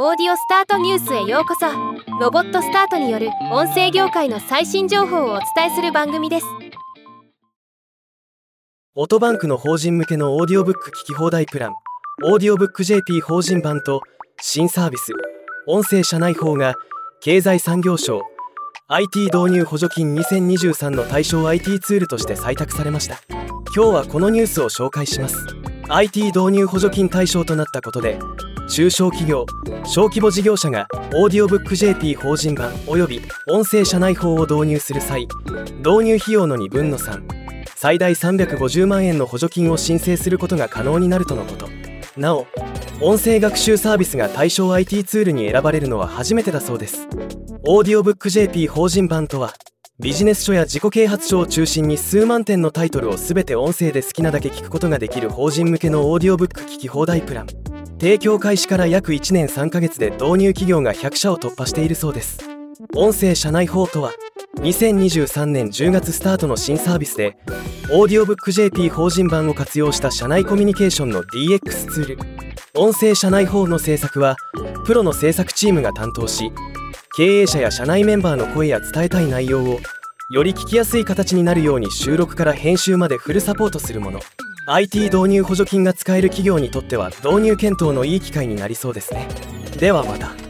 オーディオスタートニュースへようこそ。ロボットスタートによる音声業界の最新情報をお伝えする番組です。オトバンクの法人向けのオーディオブック聞き放題プラン。オーディオブック JP 法人版と新サービス。音声社内法が経済産業省。IT 導入補助金2023の対象 IT ツールとして採択されました。今日はこのニュースを紹介します。IT 導入補助金対象となったことで中小企業小規模事業者がオーディオブック JP 法人版および音声社内法を導入する際導入費用の2分の3最大350万円の補助金を申請することが可能になるとのこと。なお音声学習サービスが対象 IT ツールに選ばれるのは初めてだそうです。オーディオブック JP 法人版とはビジネス書や自己啓発書を中心に数万点のタイトルを全て音声で好きなだけ聞くことができる法人向けのオーディオブック聞き放題プラン。提供開始から約1年3ヶ月で導入企業が100社を突破しているそうです。音声社内法とは2023年10月スタートの新サービスでオーディオブック JP 法人版を活用した社内コミュニケーションの DX ツール。音声社内法の制作はプロの制作チームが担当し経営者や社内メンバーの声や伝えたい内容をより聞きやすい形になるように収録から編集までフルサポートするもの。IT 導入補助金が使える企業にとっては導入検討のいい機会になりそうですね。ではまた。